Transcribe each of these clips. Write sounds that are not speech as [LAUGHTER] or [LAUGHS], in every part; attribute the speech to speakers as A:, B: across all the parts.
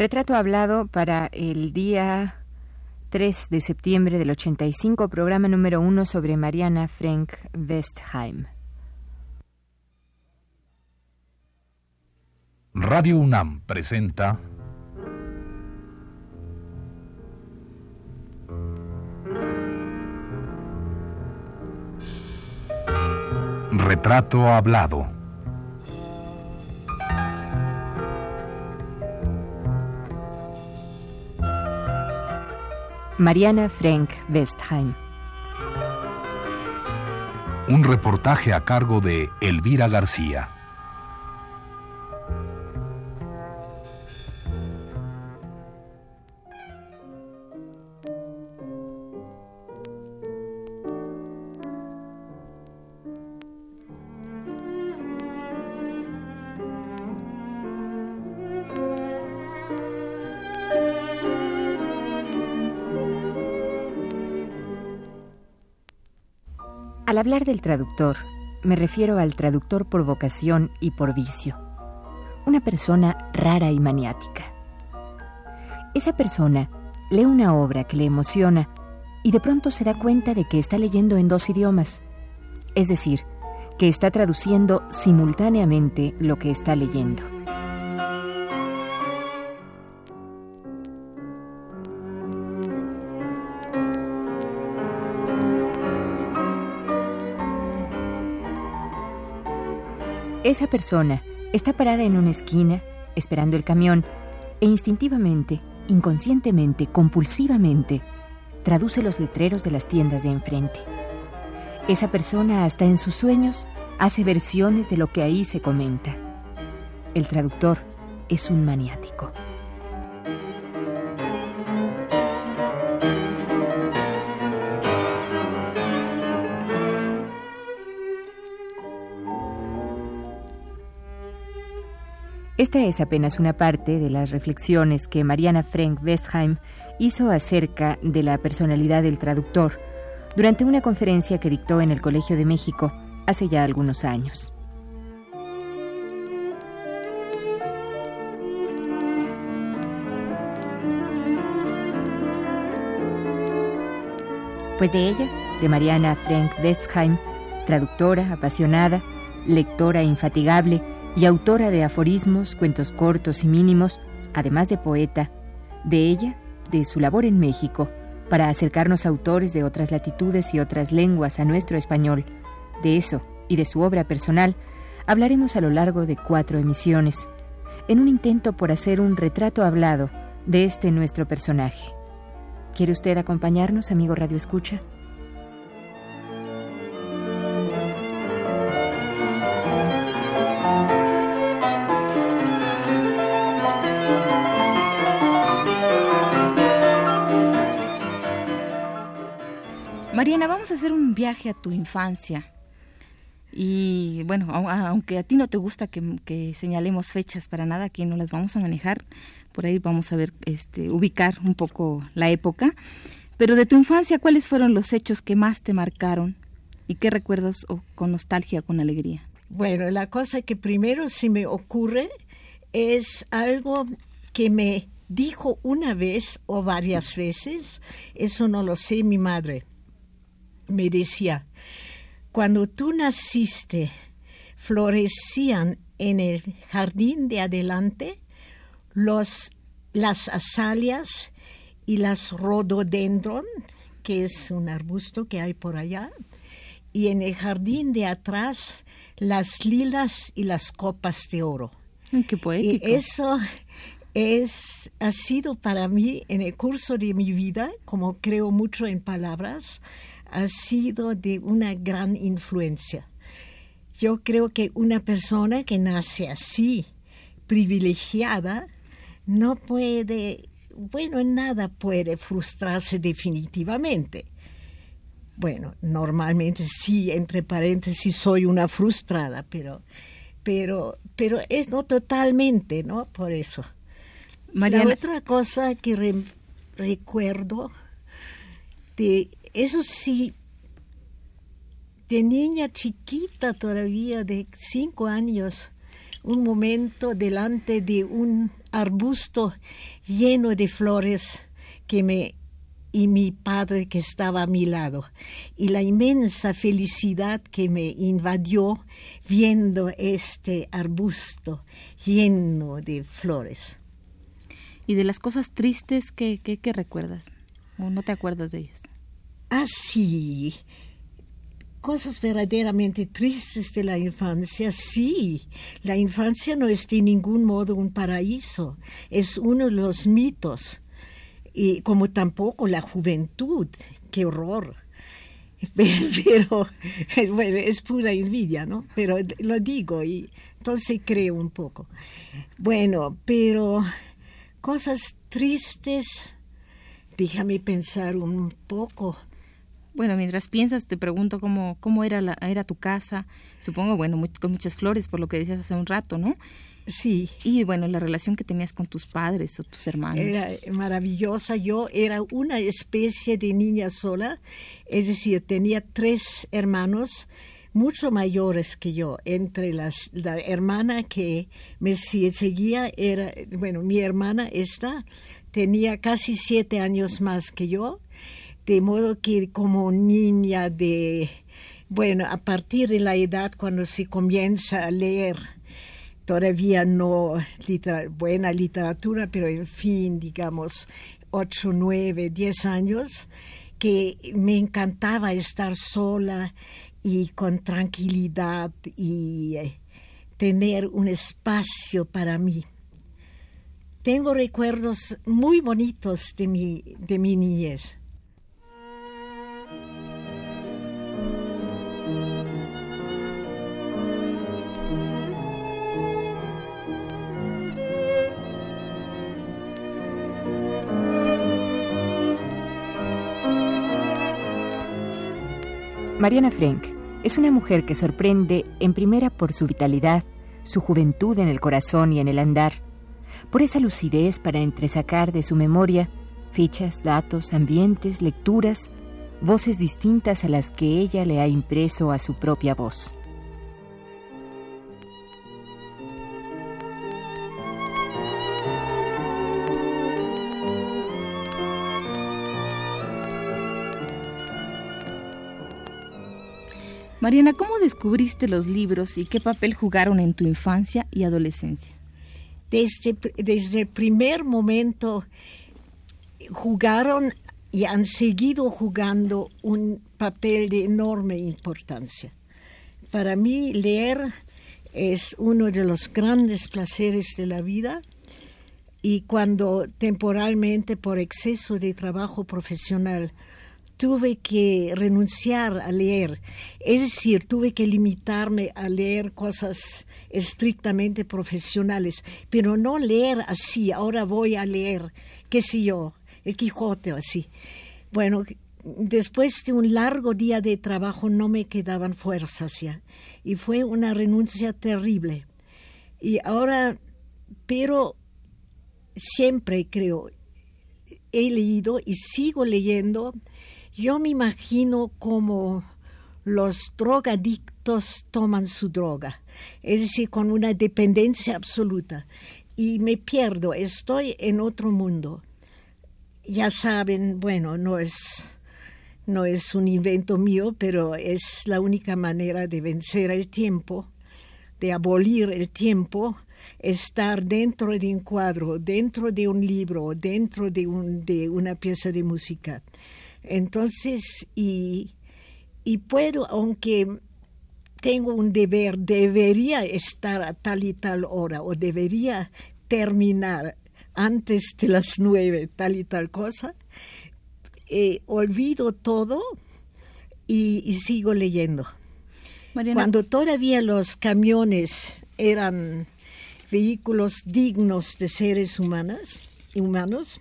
A: Retrato hablado para el día 3 de septiembre del 85, programa número 1 sobre Mariana Frank Westheim.
B: Radio UNAM presenta Retrato Hablado.
A: Mariana Frank Westheim.
B: Un reportaje a cargo de Elvira García.
A: Al hablar del traductor, me refiero al traductor por vocación y por vicio. Una persona rara y maniática. Esa persona lee una obra que le emociona y de pronto se da cuenta de que está leyendo en dos idiomas. Es decir, que está traduciendo simultáneamente lo que está leyendo. Esa persona está parada en una esquina, esperando el camión, e instintivamente, inconscientemente, compulsivamente, traduce los letreros de las tiendas de enfrente. Esa persona, hasta en sus sueños, hace versiones de lo que ahí se comenta. El traductor es un maniático. Esta es apenas una parte de las reflexiones que Mariana Frank Westheim hizo acerca de la personalidad del traductor durante una conferencia que dictó en el Colegio de México hace ya algunos años. Pues de ella, de Mariana Frank Westheim, traductora apasionada, lectora infatigable, y autora de aforismos, cuentos cortos y mínimos, además de poeta, de ella, de su labor en México, para acercarnos a autores de otras latitudes y otras lenguas a nuestro español. De eso y de su obra personal hablaremos a lo largo de cuatro emisiones, en un intento por hacer un retrato hablado de este nuestro personaje. ¿Quiere usted acompañarnos, amigo Radio Escucha?
C: Viaje a tu infancia. Y bueno, aunque a ti no te gusta que, señalemos fechas para nada, aquí no las vamos a manejar. Por ahí vamos a ver, este, ubicar un poco la época. Pero de tu infancia, ¿cuáles fueron los hechos que más te marcaron? ¿Y qué recuerdos con nostalgia, con alegría?
D: Bueno, la cosa que primero se me ocurre es algo que me dijo una vez o varias veces, eso no lo sé mi madre me decía, cuando tú naciste, florecían en el jardín de adelante los, las azaleas y las rododendron, que es un arbusto que hay por allá, y en el jardín de atrás las lilas y las copas de oro.
C: qué poético.
D: Y eso es, ha sido para mí en el curso de mi vida, como creo mucho en palabras, ha sido de una gran influencia. Yo creo que una persona que nace así, privilegiada, no puede, bueno, nada puede frustrarse definitivamente. Bueno, normalmente sí, entre paréntesis, soy una frustrada, pero, pero, pero es no totalmente, ¿no? Por eso. La otra cosa que recuerdo de eso sí, de niña chiquita todavía, de cinco años, un momento delante de un arbusto lleno de flores que me y mi padre que estaba a mi lado y la inmensa felicidad que me invadió viendo este arbusto lleno de flores.
C: ¿Y de las cosas tristes que, recuerdas? ¿O no te acuerdas de ellas?
D: Ah, sí. Cosas verdaderamente tristes de la infancia, sí. La infancia no es de ningún modo un paraíso, es uno de los mitos y como tampoco la juventud, qué horror. [LAUGHS] Pero, [LAUGHS] bueno, es pura envidia, ¿no? Pero lo digo y entonces creo un poco. Bueno, pero cosas tristes, déjame pensar un poco.
C: Bueno, mientras piensas, te pregunto cómo, cómo era, la, era tu casa. Supongo, bueno, con muchas flores, por lo que decías hace un rato, ¿no?
D: Sí.
C: Y bueno, la relación que tenías con tus padres o tus hermanos.
D: Era maravillosa. Yo era una especie de niña sola, es decir, tenía tres hermanos mucho mayores que yo. Entre las, la hermana que me seguía era, bueno, mi hermana esta tenía casi siete años más que yo, de modo que como niña de, bueno, a partir de la edad cuando se comienza a leer, todavía no buena literatura, pero en fin, digamos, ocho, nueve, diez años, que me encantaba estar sola y con tranquilidad y eh, tener un espacio para mí. Tengo recuerdos muy bonitos de mi, de mi niñez.
A: Mariana Frank es una mujer que sorprende en primera por su vitalidad, su juventud en el corazón y en el andar, por esa lucidez para entresacar de su memoria fichas, datos, ambientes, lecturas, voces distintas a las que ella le ha impreso a su propia voz.
C: Mariana, ¿cómo descubriste los libros y qué papel jugaron en tu infancia y adolescencia?
D: Desde, desde el primer momento jugaron y han seguido jugando un papel de enorme importancia. Para mí leer es uno de los grandes placeres de la vida y cuando temporalmente por exceso de trabajo profesional tuve que renunciar a leer, es decir, tuve que limitarme a leer cosas estrictamente profesionales, pero no leer así, ahora voy a leer, qué sé yo, el Quijote o así. Bueno, después de un largo día de trabajo no me quedaban fuerzas ya, y fue una renuncia terrible. Y ahora, pero siempre creo, he leído y sigo leyendo yo me imagino como los drogadictos toman su droga, es decir, con una dependencia absoluta. Y me pierdo, estoy en otro mundo. Ya saben, bueno, no es, no es un invento mío, pero es la única manera de vencer el tiempo, de abolir el tiempo, estar dentro de un cuadro, dentro de un libro, dentro de, un, de una pieza de música. Entonces, y, y puedo, aunque tengo un deber, debería estar a tal y tal hora o debería terminar antes de las nueve, tal y tal cosa, eh, olvido todo y, sigo leyendo. Cuando todavía los camiones eran vehículos dignos de seres humanas, humanos,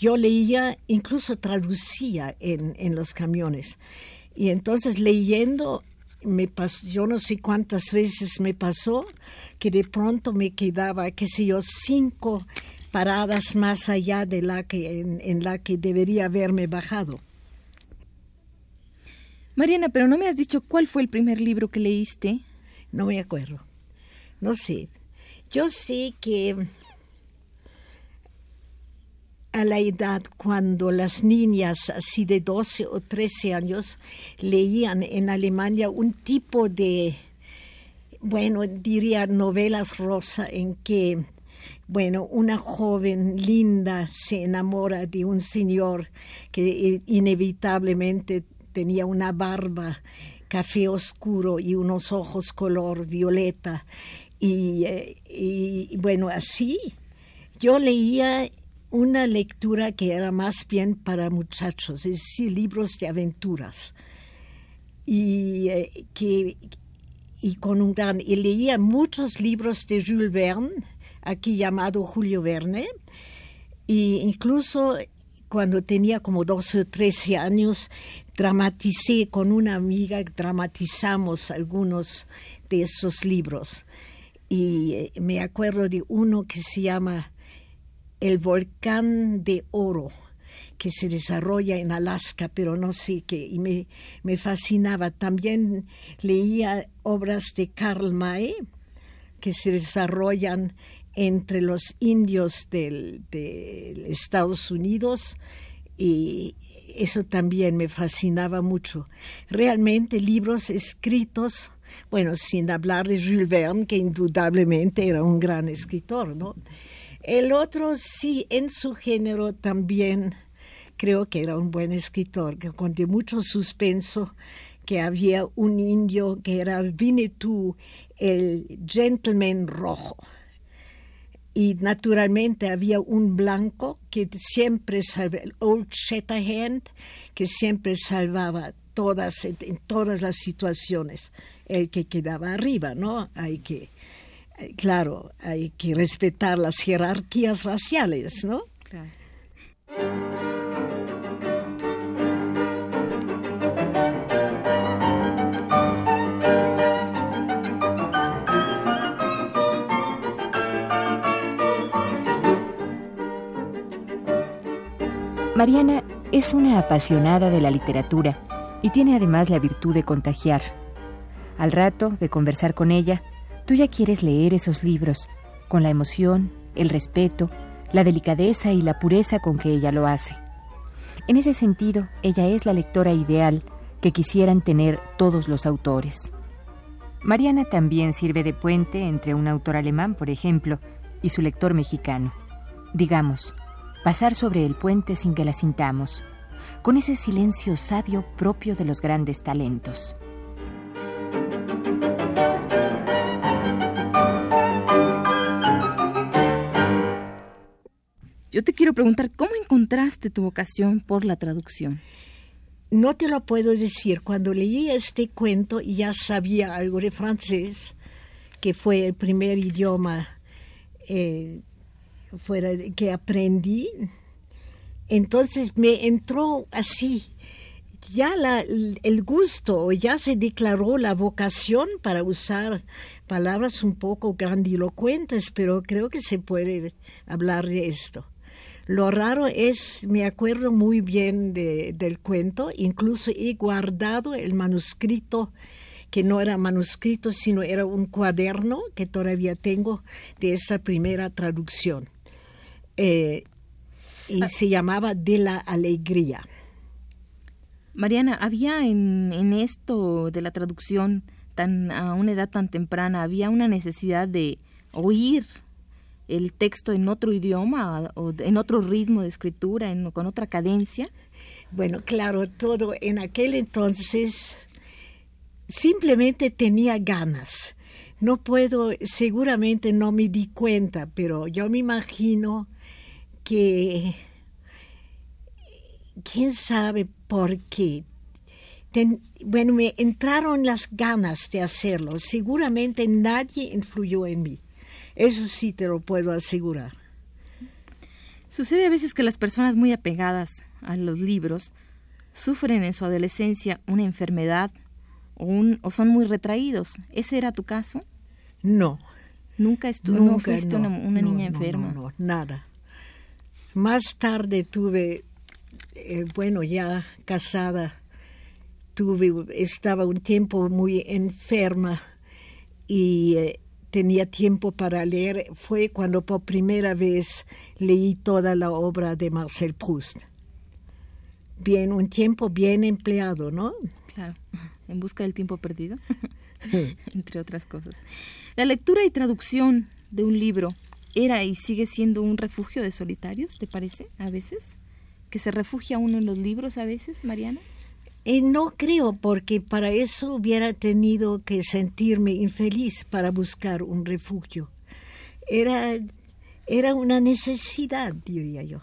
D: yo leía, incluso traducía en, los camiones. Y entonces leyendo, me pasó, yo no sé cuántas veces me pasó que de pronto me quedaba, qué sé yo, cinco paradas más allá de la que, en, en la que debería haberme bajado.
C: Mariana, pero no me has dicho cuál fue el primer libro que leíste.
D: No me acuerdo. no sé. Yo sé que a la edad cuando las niñas así de 12 o 13 años leían en Alemania un tipo de, bueno, diría novelas rosa en que, bueno, una joven linda se enamora de un señor que inevitablemente tenía una barba café oscuro y unos ojos color violeta. Y, eh, y bueno, así yo leía una lectura que era más bien para muchachos, es decir, libros de aventuras. Y, eh, que, y con un gran, y leía muchos libros de Jules Verne, aquí llamado Julio Verne, e incluso cuando tenía como 12 o 13 años, dramaticé con una amiga, dramatizamos algunos de esos libros. Y eh, me acuerdo de uno que se llama el volcán de oro que se desarrolla en Alaska, pero no sé qué, y me, me fascinaba. También leía obras de Karl May que se desarrollan entre los indios de Estados Unidos y eso también me fascinaba mucho. Realmente libros escritos, bueno, sin hablar de Jules Verne, que indudablemente era un gran escritor, ¿no? El otro sí, en su género también creo que era un buen escritor, que con mucho suspenso, que había un indio que era Vinetú, el gentleman rojo. Y naturalmente había un blanco que siempre salvaba, el Old Shatterhand, que siempre salvaba todas, en todas las situaciones, el que quedaba arriba, ¿no? Hay que claro, hay que respetar las jerarquías raciales, ¿no?
A: Mariana es una apasionada de la literatura y tiene además la virtud de contagiar. Al rato de conversar con ella, Tú ya quieres leer esos libros, con la emoción, el respeto, la delicadeza y la pureza con que ella lo hace. En ese sentido, ella es la lectora ideal que quisieran tener todos los autores. Mariana también sirve de puente entre un autor alemán, por ejemplo, y su lector mexicano. Digamos, pasar sobre el puente sin que la sintamos, con ese silencio sabio propio de los grandes talentos.
C: Yo te quiero preguntar, ¿cómo encontraste tu vocación por la traducción?
D: No te lo puedo decir. Cuando leí este cuento y ya sabía algo de francés, que fue el primer idioma eh, que aprendí, entonces me entró así, ya el gusto, ya se declaró la vocación para usar palabras un poco grandilocuentes, pero creo que se puede hablar de esto. Lo raro es, me acuerdo muy bien del cuento, incluso he guardado el manuscrito, que no era manuscrito, sino era un cuaderno que todavía tengo de esa primera traducción. Eh, y ah. se llamaba De la Alegría.
C: Mariana, había en, en esto de la traducción tan a una edad tan temprana, había una necesidad de oír el texto en otro idioma o en otro ritmo de escritura, en, con otra cadencia?
D: Bueno, claro, todo en aquel entonces simplemente tenía ganas. No puedo, seguramente no me di cuenta, pero yo me imagino que, quién sabe por qué. bueno, me entraron las ganas de hacerlo. Seguramente nadie influyó en mí. Eso sí te lo puedo asegurar.
C: Sucede a veces que las personas muy apegadas a los libros sufren en su adolescencia una enfermedad o, un, o son muy retraídos. ¿Ese era tu caso?
D: No.
C: ¿Nunca, estuvo, no fuiste una, niña enferma?
D: No, nada. Más tarde tuve, eh, bueno, ya casada, tuve, estaba un tiempo muy enferma y eh, tenía tiempo para leer fue cuando por primera vez leí toda la obra de Marcel Proust. Bien, un tiempo bien empleado, ¿no?
C: Claro, en busca del tiempo perdido, [LAUGHS] entre otras cosas. La lectura y traducción de un libro era y sigue siendo un refugio de solitarios, ¿te parece? A veces. ¿Que se refugia uno en los libros a veces, Mariana?
D: Eh, no creo, porque para eso hubiera tenido que sentirme infeliz para buscar un refugio. Era, era una necesidad, diría yo.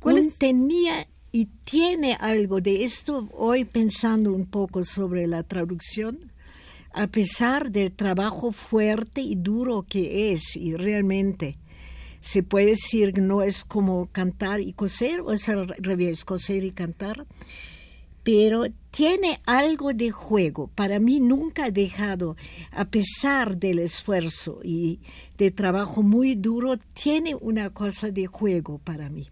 D: ¿Cuál Tenía y tiene algo de esto hoy pensando un poco sobre la traducción, a pesar del trabajo fuerte y duro que es, y realmente se puede decir que no es como cantar y coser, o es al revés, coser y cantar, pero tiene algo de juego. Para mí nunca ha dejado, a pesar del esfuerzo y de trabajo muy duro, tiene una cosa de juego para mí.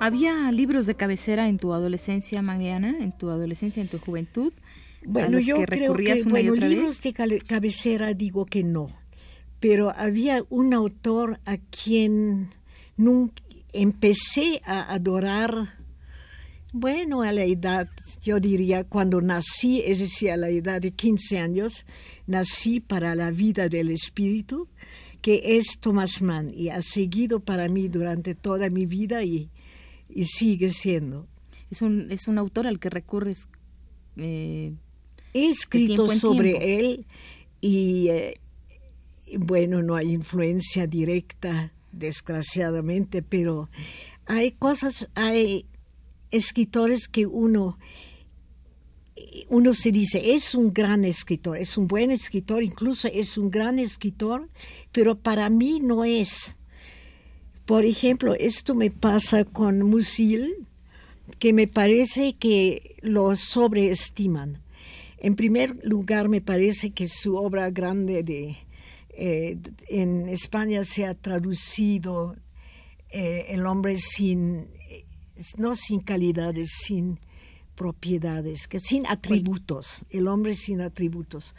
C: ¿Había libros de cabecera en tu adolescencia, Mariana, en tu adolescencia, en tu juventud?
D: Bueno, yo creo que bueno, libros de cabecera digo que no, pero había un autor a quien nunca empecé a adorar, bueno, a la edad, yo diría, cuando nací, es decir, a la edad de 15 años, nací para la vida del espíritu, que es Thomas Mann, y ha seguido para mí durante toda mi vida y y sigue siendo.
C: Es un, es un autor al que recurres. Eh,
D: He escrito sobre él y eh, bueno, no hay influencia directa, desgraciadamente, pero hay cosas, hay escritores que uno uno se dice, es un gran escritor, es un buen escritor, incluso es un gran escritor, pero para mí no es. Por ejemplo, esto me pasa con Musil, que me parece que lo sobreestiman. En primer lugar, me parece que su obra grande de, eh, en España se ha traducido eh, El hombre sin, no sin calidades, sin propiedades, que sin atributos, el hombre sin atributos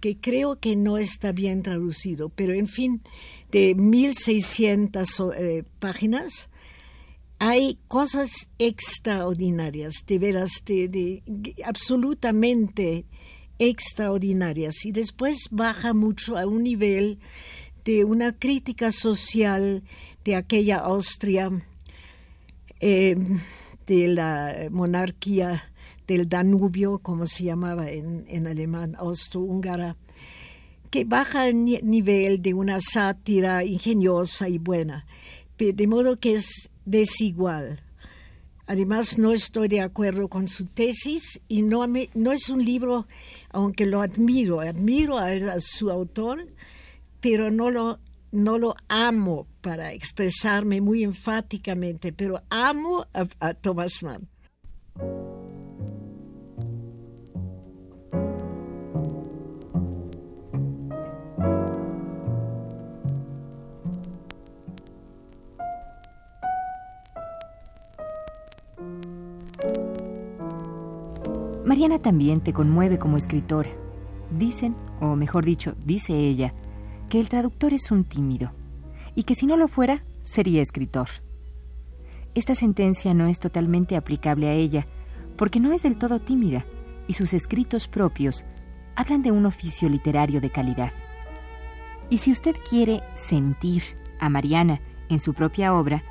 D: que creo que no está bien traducido, pero en fin, de 1600 eh, páginas, hay cosas extraordinarias, de veras, de, absolutamente extraordinarias. Y después baja mucho a un nivel de una crítica social de aquella Austria, eh, de la monarquía del Danubio, como se llamaba en, alemán, austrohúngara, que baja al nivel de una sátira ingeniosa y buena, de modo que es desigual. Además, no estoy de acuerdo con su tesis y no, no es un libro, aunque lo admiro, admiro a, su autor, pero no lo, no lo amo para expresarme muy enfáticamente, pero amo a, a Thomas Mann.
A: Mariana también te conmueve como escritora. Dicen, o mejor dicho, dice ella, que el traductor es un tímido y que si no lo fuera, sería escritor. Esta sentencia no es totalmente aplicable a ella, porque no es del todo tímida y sus escritos propios hablan de un oficio literario de calidad. Y si usted quiere sentir a Mariana en su propia obra,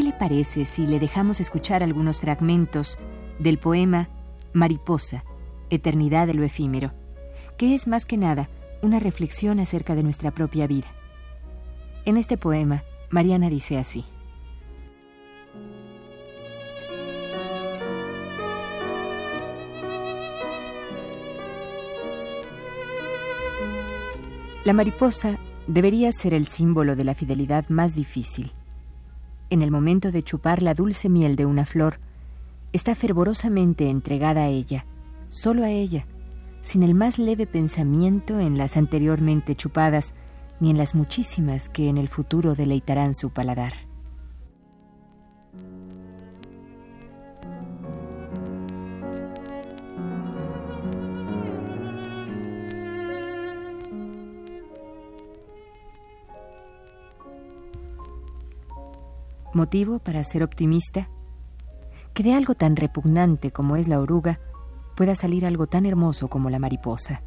A: ¿qué le parece si le dejamos escuchar algunos fragmentos del poema Mariposa, Eternidad de lo efímero, que es más que nada una reflexión acerca de nuestra propia vida. En este poema, Mariana dice así. La mariposa debería ser el símbolo de la fidelidad más difícil. En el momento de chupar la dulce miel de una flor, está fervorosamente entregada a ella, solo a ella, sin el más leve pensamiento en las anteriormente chupadas, ni en las muchísimas que en el futuro deleitarán su paladar. ¿Motivo para ser optimista? Que de algo tan repugnante como es la oruga pueda salir algo tan hermoso como la mariposa.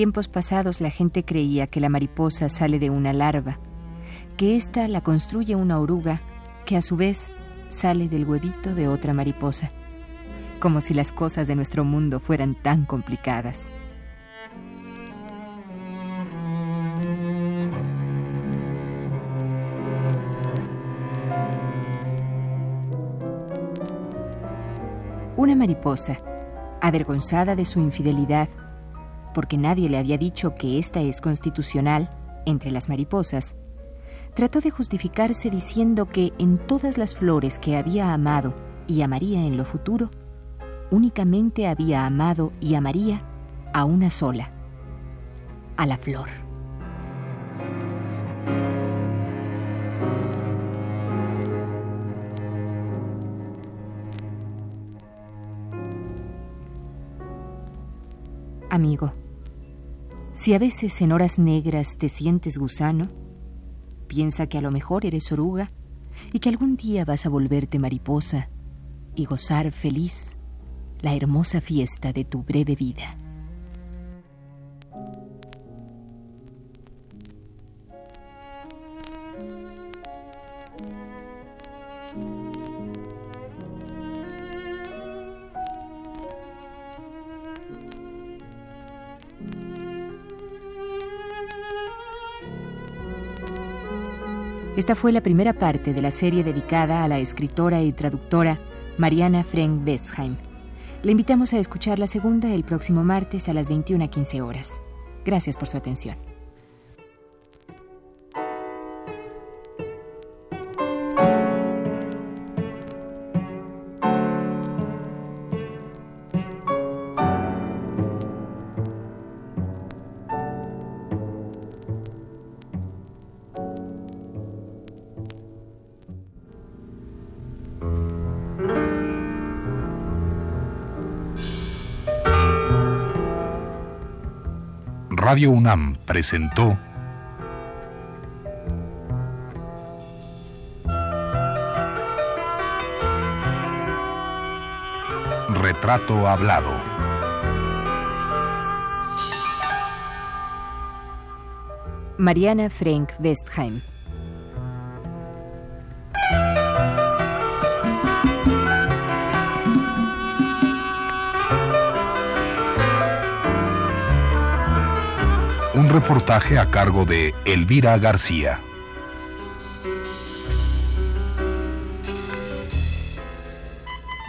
A: Tiempos pasados la gente creía que la mariposa sale de una larva, que ésta la construye una oruga que a su vez sale del huevito de otra mariposa, como si las cosas de nuestro mundo fueran tan complicadas. Una mariposa, avergonzada de su infidelidad, porque nadie le había dicho que esta es constitucional entre las mariposas, trató de justificarse diciendo que en todas las flores que había amado y amaría en lo futuro, únicamente había amado y amaría a una sola, a la flor. Amigo, si a veces en horas negras te sientes gusano, piensa que a lo mejor eres oruga y que algún día vas a volverte mariposa y gozar feliz la hermosa fiesta de tu breve vida. Esta fue la primera parte de la serie dedicada a la escritora y traductora Mariana Frank Westheim. Le invitamos a escuchar la segunda el próximo martes a las 21.15 horas. Gracias por su atención.
B: Radio UNAM presentó Retrato Hablado.
A: Mariana Frank Westheim.
B: Reportaje a cargo de Elvira García.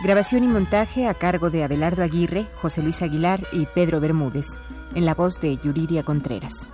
A: Grabación y montaje a cargo de Abelardo Aguirre, José Luis Aguilar y Pedro Bermúdez, en la voz de Yuridia Contreras.